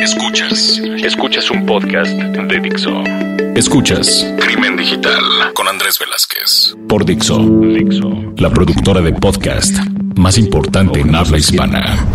Escuchas. Escuchas un podcast de Dixo. Escuchas Crimen Digital con Andrés Velázquez. Por Dixo. Dixo. La productora de podcast más importante en habla hispana.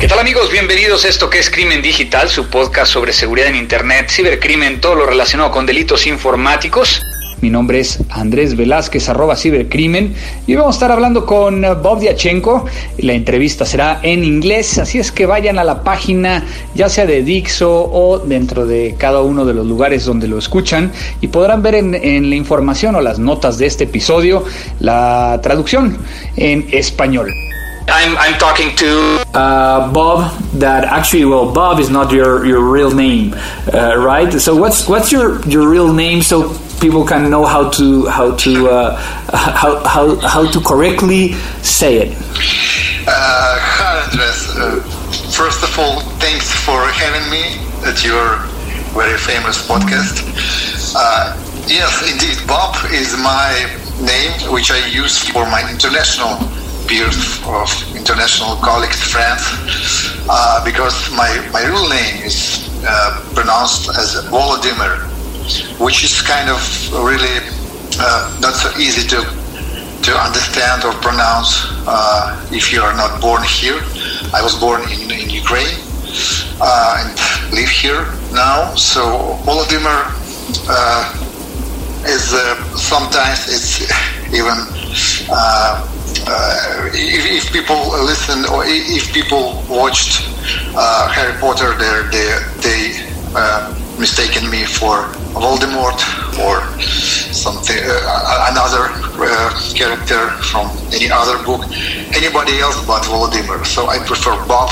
¿Qué tal amigos? Bienvenidos a esto que es Crimen Digital, su podcast sobre seguridad en Internet, cibercrimen, todo lo relacionado con delitos informáticos. Mi nombre es Andrés Velázquez, arroba cibercrimen, y vamos a estar hablando con Bob Diachenko. La entrevista será en inglés, así es que vayan a la página, ya sea de Dixo o dentro de cada uno de los lugares donde lo escuchan, y podrán ver en, la información o las notas de este episodio la traducción en español. I'm, I'm talking to uh, Bob. That actually, well, Bob is not your, your real name, uh, right? So what's what's your, your real name so people can know how to how to uh, how, how how to correctly say it. Uh, Andres. Uh, first of all, thanks for having me at your very famous podcast. Uh, yes, indeed, Bob is my name, which I use for my international peers of international colleagues, friends, uh, because my, my real name is uh, pronounced as Volodymyr which is kind of really uh, not so easy to to understand or pronounce uh, if you are not born here. I was born in, in Ukraine uh, and live here now. So Volodymyr uh, is uh, sometimes it's even uh, if, if, people listen or if people watched Harry Potter, they they mistaken me for Voldemort or something, uh, another uh, character from any other book, anybody else but Volodymyr. So I prefer Bob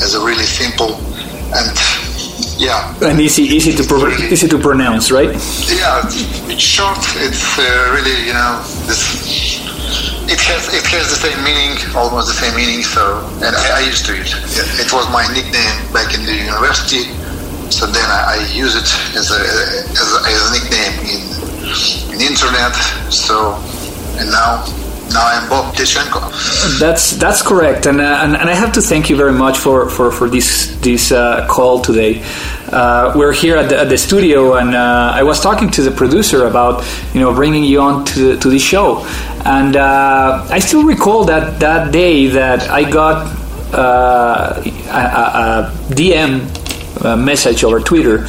as a really simple and yeah, and easy, easy to pro- really, easy to pronounce, right? Yeah, it's short. It's uh, really you know this. It has it has the same meaning, almost the same meaning. So, and I, I used to it. It was my nickname back in the university so then I, I use it as a, as a, as a nickname in in internet. So and now now I'm Bob Diachenko. That's that's correct, and, uh, and, and I have to thank you very much for for for this this uh, call today. Uh, we're here at the, at the studio, and uh, I was talking to the producer about you know bringing you on to to this show, and uh, I still recall that that day that I got uh, a, a DM uh, message over Twitter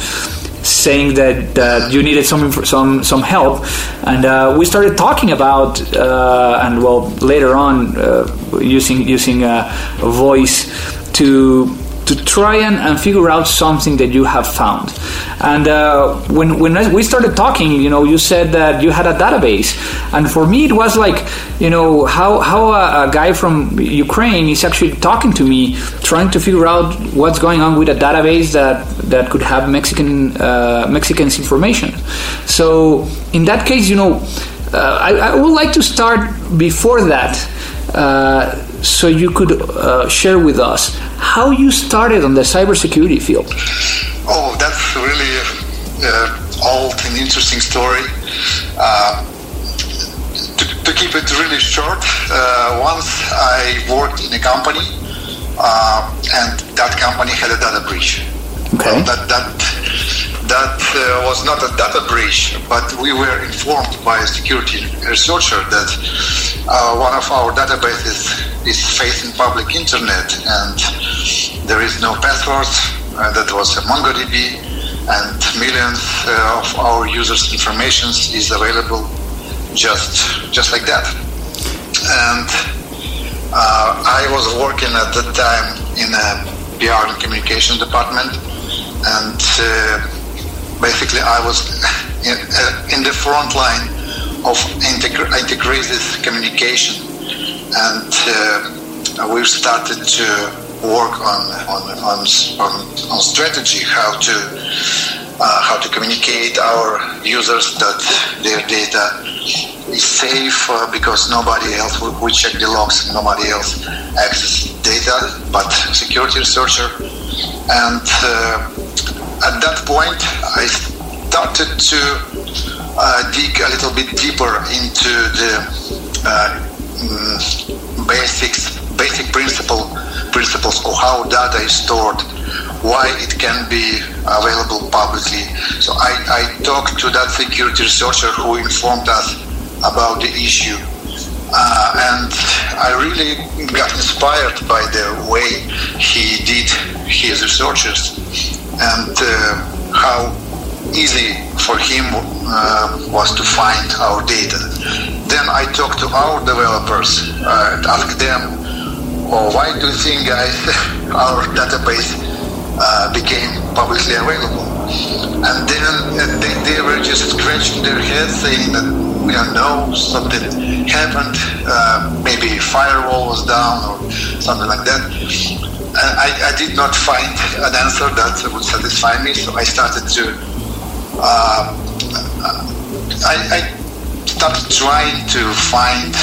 saying that uh, you needed some some some help, and uh, we started talking about uh, and well later on uh, using using a voice to to try and, and figure out something that you have found. And uh, when when we started talking, you know, you said that you had a database, and for me it was like, you know, how how a, a guy from Ukraine is actually talking to me, trying to figure out what's going on with a database that that could have Mexican uh, Mexicans information. So in that case, you know, uh, I, I, would like to start before that. Uh, so you could uh, share with us how you started on the cybersecurity field. Oh, that's really uh, old and interesting story. Uh, to, to, keep it really short, uh, once I worked in a company, uh, and that company had a data breach. Okay. Well, that that that uh, was not a data breach, but we were informed by a security researcher that uh, one of our databases is facing public internet and there is no password. Uh, that was MongoDB, and millions uh, of our users' information is available just just like that. And uh, I was working at that time in a PR and communication department, and uh, basically I was in, uh, in the front line of integrated communication, and uh, we've started to work on on, on, on, on strategy, how to uh, how to communicate our users that their data is safe uh, because nobody else we check the logs, nobody else access data but security researcher. And uh, at that point, I started to uh, dig a little bit deeper into the mm, basics, basic principle principles of how data is stored, why it can be available publicly. So I, I talked to that security researcher who informed us about the issue. Uh, and I really got inspired by the way he did his researches and uh, how easy for him uh, was to find our data. Then I talked to our developers uh, and asked them or why do you think guys our database uh, became publicly available? And then uh, they, they were just scratching their heads saying that we don't know, something happened, uh, maybe firewall was down or something like that. I, I, did not find an answer that would satisfy me, so I started to. Uh, I, I started trying to find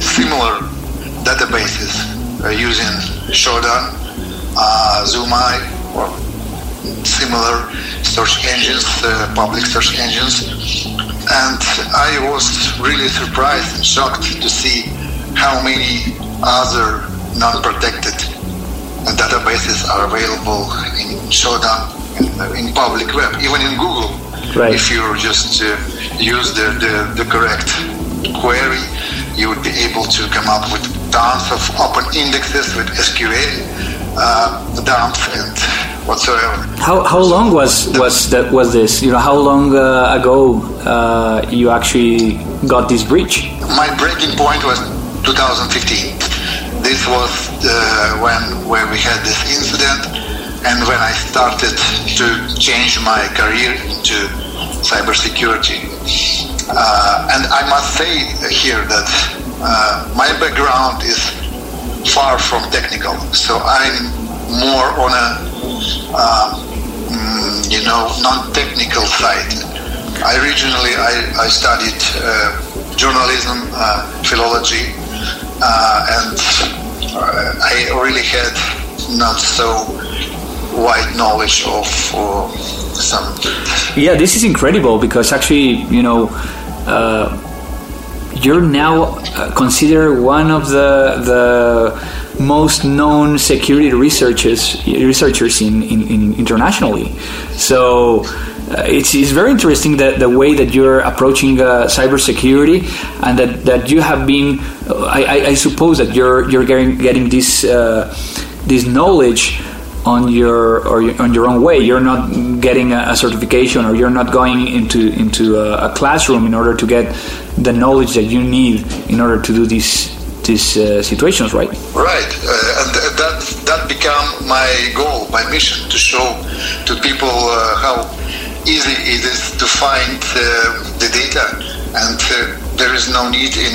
similar databases uh, using Shodan, uh, or similar search engines, uh, public search engines. And I was really surprised and shocked to see how many other non-protected databases are available in Shodan in, in public web, even in Google. Right. If you just uh, use the, the, the correct query, you would be able to come up with tons of open indexes with SQL uh, dumps and whatsoever. How, how long was was that was this? You know, how long uh, ago uh, you actually got this breach? My breaking point was 2015. This was uh, when when we had this incident, and when I started to change my career to cybersecurity. Uh, and I must say here that uh, my background is far from technical, so I'm more on a uh, mm, you know non-technical side. I originally I, I studied uh, journalism, uh, philology, uh, and I really had not so wide knowledge of some. Yeah, this is incredible because actually, you know, uh, you're now uh, considered one of the the most known security researchers researchers in, in, in internationally. So. Uh, it's, it's very interesting that the way that you're approaching uh, cybersecurity and that, that you have been I, I, I suppose that you're you're getting getting this uh, this knowledge on your or on your own way. You're not getting a, certification, or you're not going into into a, a, classroom in order to get the knowledge that you need in order to do these these uh, situations, right? Right, uh, and that that became my goal, my mission, to show to people uh, how easy it is to find uh, the data, and uh, there is no need in.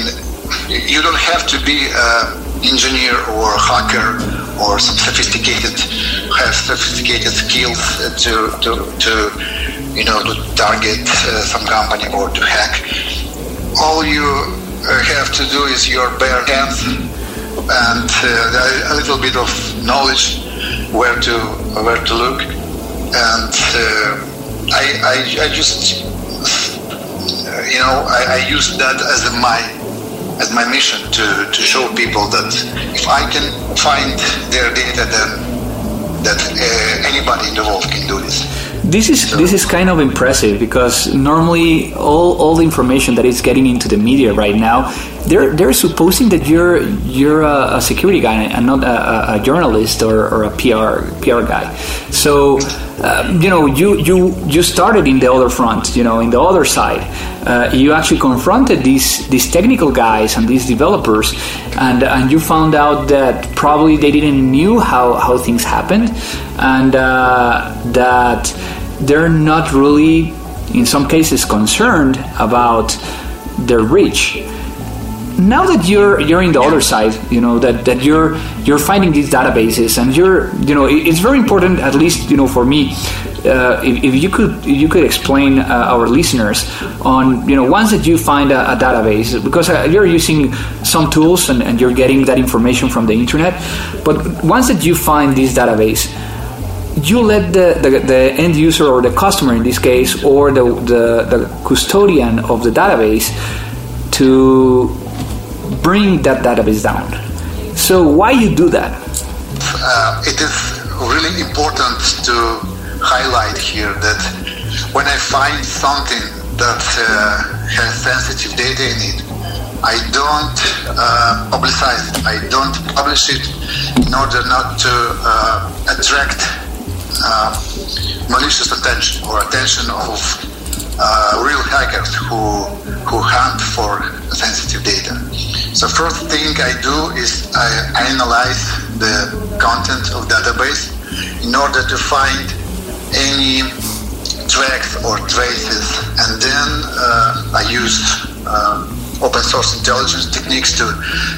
You don't have to be an engineer or hacker or some sophisticated have sophisticated skills to to, to you know to target uh, some company or to hack. All you uh, have to do is your bare hands and uh, a little bit of knowledge where to where to look and uh, I, I, I just you know I, I use that as a my as my mission to, to show people that if I can find their data, then that uh, anybody in the world can do this. This is so. this is kind of impressive because normally all, all the information that is getting into the media right now, they're they're supposing that you're you're a, a security guy and not a, a journalist or, or, a PR PR guy. So uh, you know you you you started in the other front, you know, in the other side. Uh, you actually confronted these these technical guys and these developers, and and you found out that probably they didn't knew how how things happened, and uh, that they're not really, in some cases, concerned about their reach. now that you're you're in the other side, you know that, that you're you're finding these databases, and you're you know it's very important, at least you know for me, uh, if, if, you could if you could explain uh, our listeners on you know once that you find a, a database because uh, you're using some tools and, and, you're getting that information from the internet, but once that you find this database, you let the, the, the end user or the customer in this case or the, the, the custodian of the database to bring that database down. So why you do that? Uh, it is really important to highlight here that when I find something that uh, has sensitive data in it, I don't uh, publicize it. I don't publish it in order not to uh, attract uh, malicious attention or attention of uh, real hackers who who hunt for sensitive data. So first thing I do is I analyze the content of database in order to find any tracks or traces, and then uh, I use uh, open source intelligence techniques to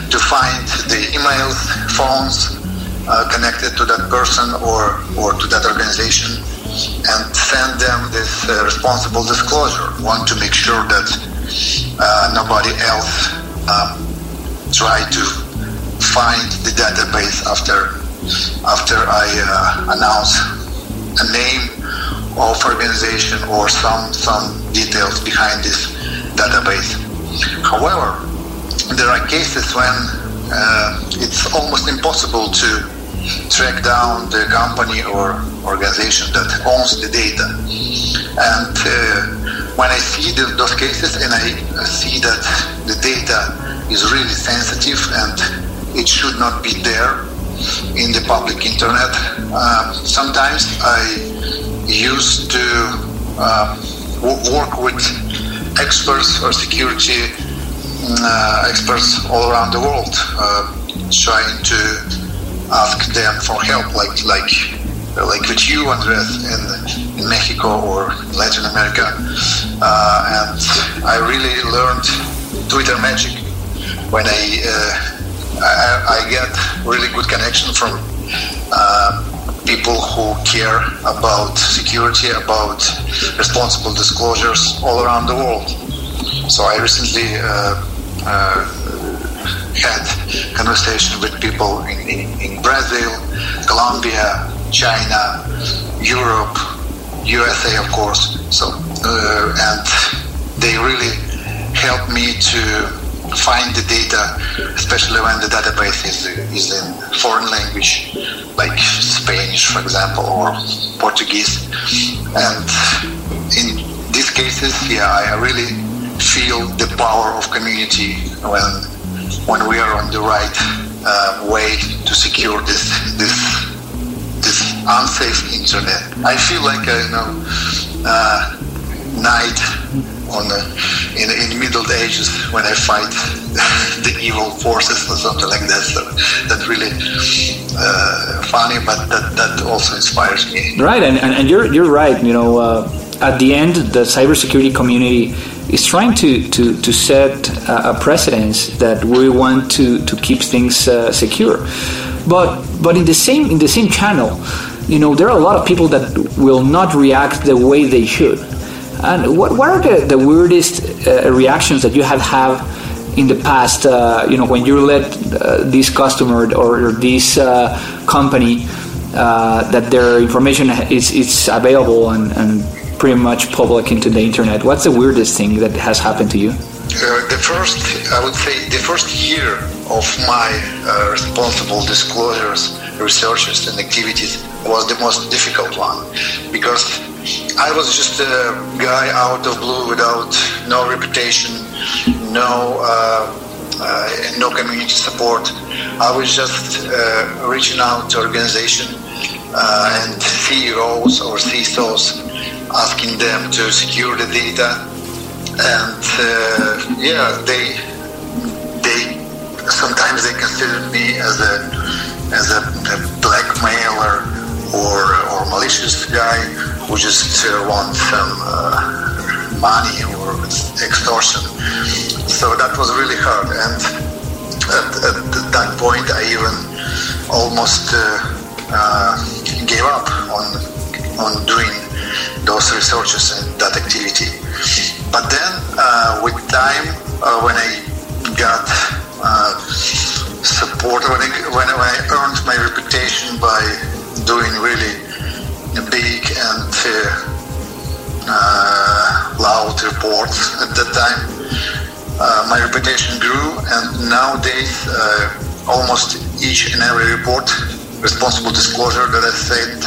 to find the emails, phones uh, connected to that person or or to that organization, and send them this uh, responsible disclosure. Want to make sure that uh, nobody else um, try to find the database after after I uh, announce a name of organization or some some details behind this database. However, there are cases when uh, it's almost impossible to track down the company or organization that owns the data. And uh, when I see the, those cases and I see that the data is really sensitive and it should not be there, in the public internet. Uh, sometimes I used to uh, work with experts or security uh, experts all around the world, uh, trying to ask them for help, like like like with you, Andres, in, in Mexico or Latin America. Uh, and I really learned Twitter magic when I uh, I, I get really good connection from uh, people who care about security, about responsible disclosures all around the world. So I recently uh, uh, had conversation with people in, in, in, Brazil, Colombia, China, Europe, USA, of course. So uh, and they really helped me to find the data, especially when the database is, is in foreign language, like Spanish, for example, or Portuguese. And in these cases, yeah, I really feel the power of community when when we are on the right uh, way to secure this this this unsafe internet. I feel like a you know uh, knight on the, in, in the Middle Ages when I fight the evil forces or something like that. So that's really uh, funny, but that, that also inspires me. Right, and, and, and you're you're right. You know, uh, at the end, the cybersecurity community is trying to to, to set a, precedence that we want to to keep things uh, secure. But but in the same in the same channel, you know, there are a lot of people that will not react the way they should and what, what are the, the weirdest uh, reactions that you have had in the past, uh, you know, when you let uh, this customer or, or this uh, company uh, that their information is, is available and, and pretty much public into the internet? What's the weirdest thing that has happened to you? Uh, the first, I would say, the first year of my uh, responsible disclosures, researches, and activities was the most difficult one because I was just a guy out of blue without no reputation, no uh, uh, no community support. I was just uh, reaching out to organization uh, and CEOs or CISOs, asking them to secure the data, and uh, yeah, they they sometimes they considered me as a as a, a blackmailer or or malicious guy who just uh, want some uh, money or extortion. So that was really hard. And at, at that point, I even almost uh, uh, gave up on on doing those researches and that activity. But then, uh, with time, uh, when I got uh, support, when I, when I earned my reputation by doing really big and uh, loud reports at that time, uh, my reputation grew, and nowadays uh, almost each and every report, responsible disclosure that I said,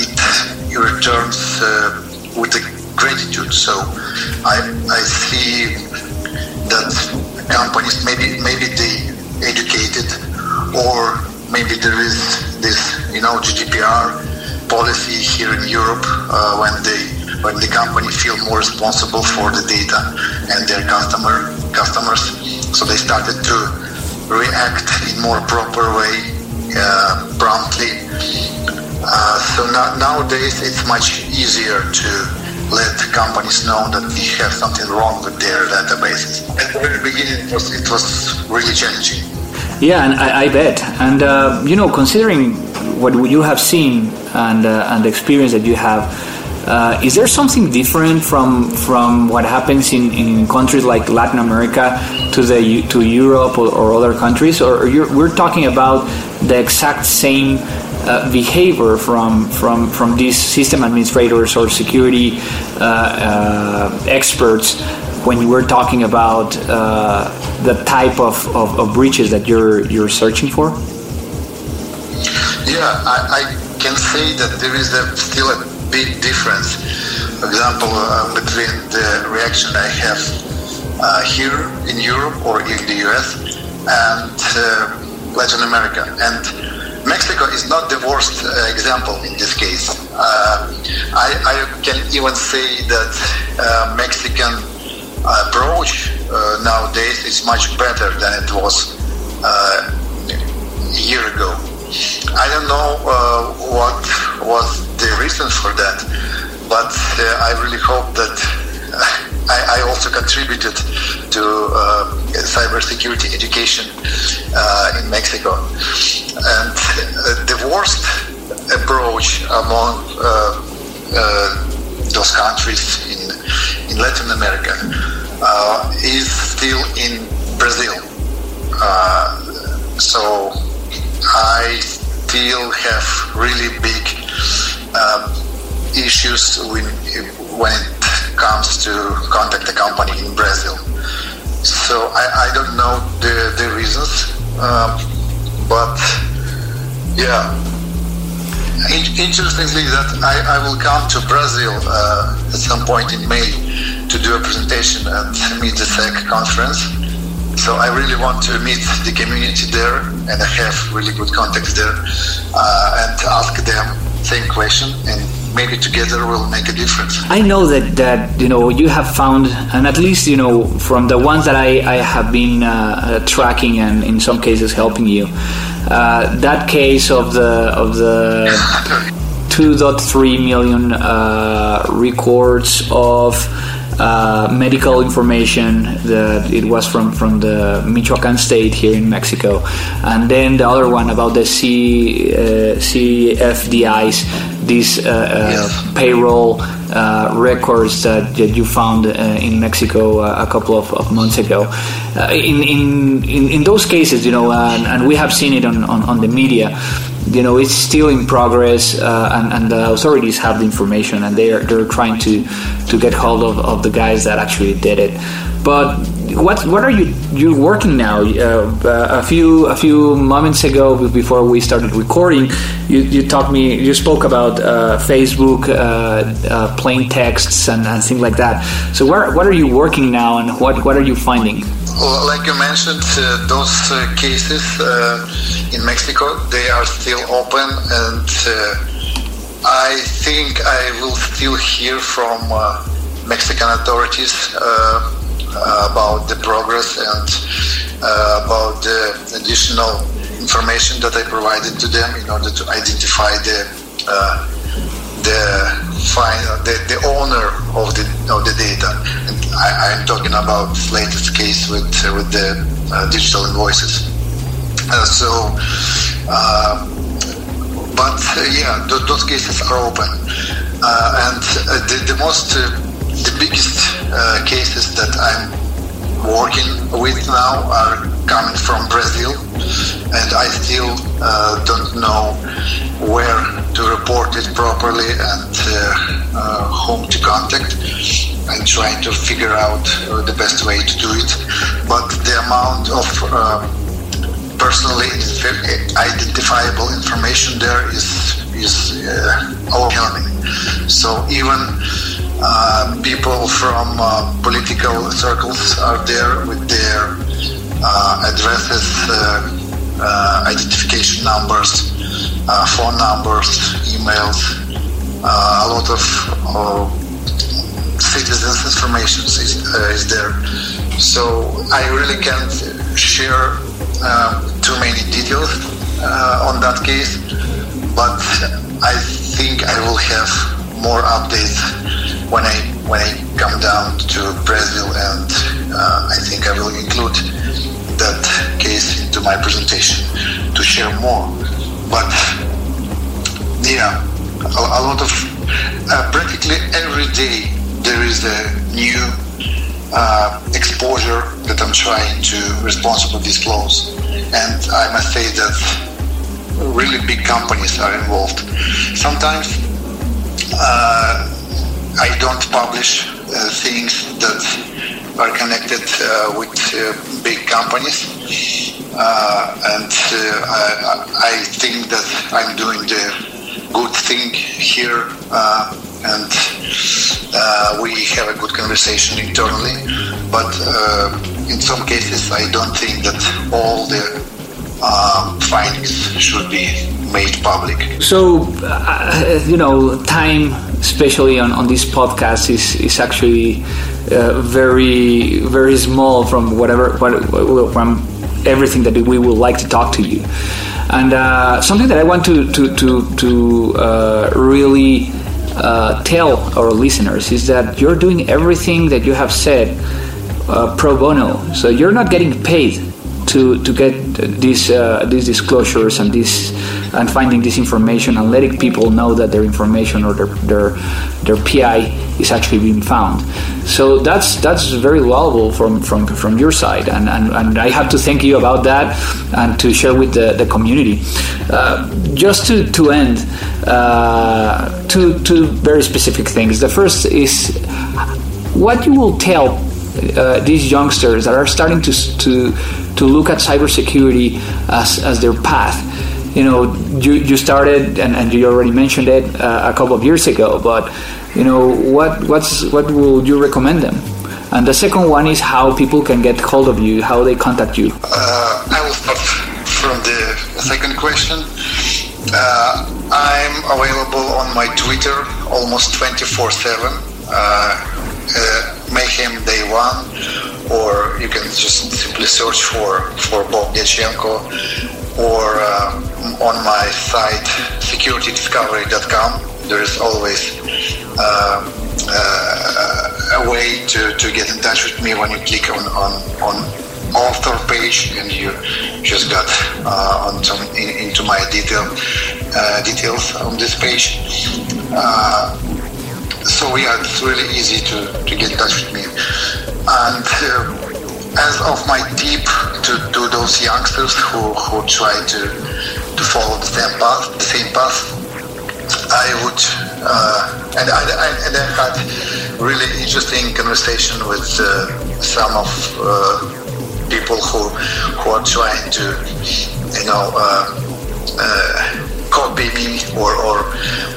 it, returns uh, with gratitude. So I, I see that companies maybe maybe they educated or maybe there is this you know GDPR policy here in Europe uh, when they when the company feel more responsible for the data and their customer customers. So they started to react in more proper way, uh, promptly. Uh, so now, nowadays it's much easier to let companies know that we have something wrong with their databases. At the very beginning, it was, it was really challenging. Yeah, and I, I bet. And uh, you know, considering what you have seen and uh, and the experience that you have, uh, is there something different from from what happens in, in countries like Latin America to the to Europe or, or other countries, or we're talking about the exact same uh, behavior from from from these system administrators or security uh, uh, experts when were talking about uh, the type of, of, of, breaches that you're you're searching for? Yeah, I, I can say that there is a, still a big difference. For example, uh, between the reaction I have uh, here in Europe or in the US and uh, Latin America. And Mexico is not the worst uh, example in this case. Uh, I, I, can even say that uh, Mexican approach nowadays is much better than it was a year ago. I don't know uh, what was the reason for that, but I really hope that I, I, also contributed to uh, cybersecurity education uh, in Mexico. And uh, the worst approach among those countries in, in Latin America uh, is still in Brazil. Uh, so I still have really big um, issues when, when it comes to contact the company in Brazil. So I, I don't know the, the reasons, um, but yeah, interestingly, that I, I will come to Brazil uh, at some point in May to do a presentation at SEC conference. So I really want to meet the community there, and I have really good contacts there, uh, and ask them same question and maybe together we'll make a difference. I know that that you know you have found, and at least you know from the ones that I, I have been uh, tracking and in some cases helping you, uh, that case of the of the 2.3 million uh, records of uh, medical information that it was from, from the Michoacan state here in Mexico, and then the other one about the C, uh, CFDIs, these uh, uh, yes. payroll uh, records that, that, you found in Mexico a couple of, of months ago. in, in, in, in those cases, you know, and, and we have seen it on, on, on the media you know it's still in progress uh, and, and, the authorities have the information and they're they're trying to to get hold of, of the guys that actually did it. But what what are you you working now? Uh, a few a few moments ago before we started recording you, you talked me you spoke about uh, Facebook uh, uh, plain texts and, and things like that. So where, what are you working now and what what are you finding? Well, like you mentioned, uh, those uh, cases uh, in Mexico, they are still open, and uh, I think I will still hear from uh, Mexican authorities uh, about the progress and about the additional information that I provided to them in order to identify the the find the, the owner of the of the data. And I, am talking about latest case with uh, with the uh, digital invoices. Uh, so, uh, but uh, yeah, th- those cases are open, uh, and the, the most the biggest cases that I'm working with now are coming from Brazil, and I still uh, don't know where to report it properly and uh, uh, whom to contact. I'm trying to figure out uh, the best way to do it, but the amount of uh, personally identifiable information there is is uh, overwhelming. So even uh, people from uh, political circles are there with their uh, addresses, uh, uh, identification numbers, phone numbers, emails, a lot of citizens' information is, is, there. So I really can't share too many details on that case, but I think I will have more updates when I when I come down to Brazil, and uh, I think I will include that case into my presentation to share more. But yeah, a, a lot of uh, practically every day there is a new uh, exposure that I'm trying to respond to responsibly disclose, and I must say that really big companies are involved. Sometimes. Uh, I don't publish uh, things that are connected uh, with uh, big companies, and I, I, think that I'm doing the good thing here, and we have a good conversation internally. But in some cases, I don't think that all the uh, findings should be made public. So, uh, you know, time, especially on, on this podcast, is, is actually uh, very, very small from whatever, what, from everything that we would like to talk to you. And uh, something that I want to, to, to, to uh, really uh, tell our listeners is that you're doing everything that you have said pro bono. So you're not getting paid to to get these uh, these disclosures and this and finding this information and letting people know that their information or their their their PI is actually being found. So that's that's very valuable from from from your side, and and, and I have to thank you about that and to share with the the community. Uh, just to to end, uh, two two very specific things. The first is what you will tell uh, these youngsters that are starting to to to look at cybersecurity as, as their path. You know, you, you started and, and you already mentioned it uh, a couple of years ago, but you know, what what's what will you recommend them? And the second one is how people can get hold of you, how they contact you. Uh, I will start from the second question. Uh, I'm available on my Twitter almost 24 7. Uh, uh, Mayhem Day One, or you can just simply search for, for Bob Diachenko, or uh, on my site securitydiscovery.com. There is always uh, a way to, to get in touch with me when you click on, on, on author page and you just got uh, on some in, into my detail uh, details on this page. Uh, so yeah, it's really easy to, to get in touch with me. And uh, as of my tip to, to those youngsters who, who try to, to follow the same path, the same path, I would, uh, and, I, I, and I had really interesting conversation with uh, some of uh, people who, who are trying to, you know, uh, uh, copy me or, or,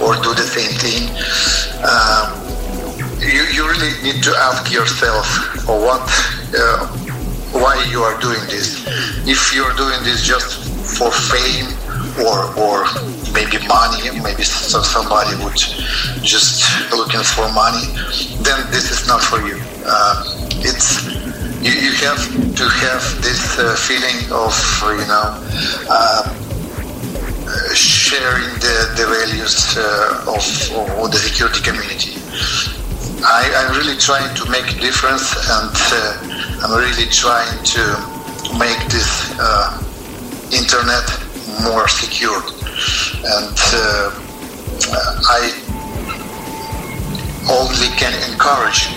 or do the same thing. Need to ask yourself what, uh, why you are doing this. If you're doing this just for fame or, or maybe money, maybe somebody would just looking for money, then this is not for you. Uh, it's you, you have to have this uh, feeling of you know uh, sharing the, the values uh, of, of, the security community. I, am really trying to make a difference and uh, I'm really trying to make this uh, internet more secure. And uh, I only can encourage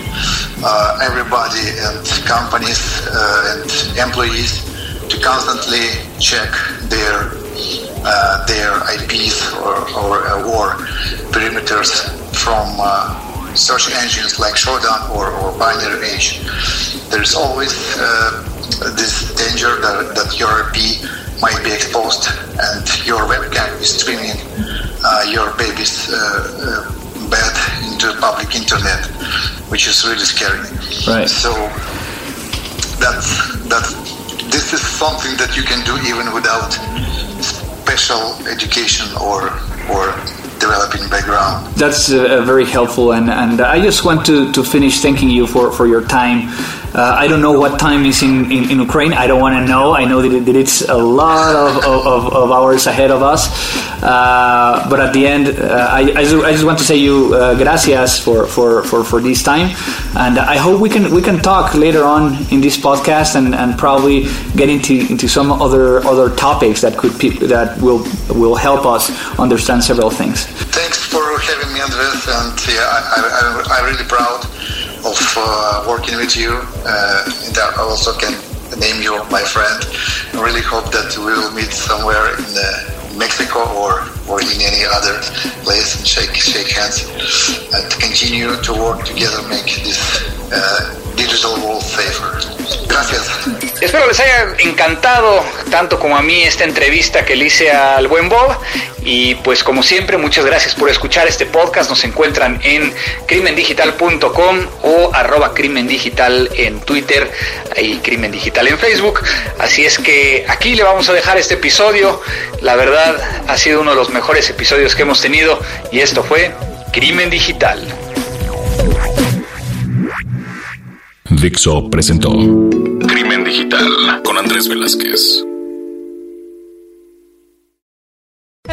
uh, everybody and companies uh, and employees to constantly check their uh, their IPs or, or, or perimeters from search engines like Shodan or, or BinaryEdge. There's always uh, this danger that, that your IP might be exposed and your webcam is streaming uh, your baby's uh, bed into public internet, which is really scary. Right. So that's that's this is something that you can do even without special education or or developing background. That's uh, very helpful, and, and I just want to, to finish thanking you for, for your time. Uh, I don't know what time is in, in, in Ukraine. I don't want to know. I know that, it, that it's a lot of, of, of, hours ahead of us. Uh, but at the end, uh, I, I just, want to say you uh, gracias for, for, for, for this time. And I hope we can we can talk later on in this podcast and, and probably get into, into some other other topics that could that will will help us understand several things. Thanks for having me, Andres. And I, I'm really proud of uh, working with you. Uh, and I also can name you my friend. I really hope that we will meet somewhere in uh, Mexico or, or in any other place and shake shake hands and continue to work together, make this uh, digital world safer. Gracias. Espero les haya encantado tanto como a mí esta entrevista que le hice al buen Bob y pues como siempre muchas gracias por escuchar este podcast. Nos encuentran en crimendigital.com o arroba crimendigital en Twitter y Crimen Digital en Facebook. Así es que aquí le vamos a dejar este episodio. La verdad ha sido uno de los mejores episodios que hemos tenido y esto fue Crimen Digital. Dixo presentó Crimen Digital con Andrés Velázquez.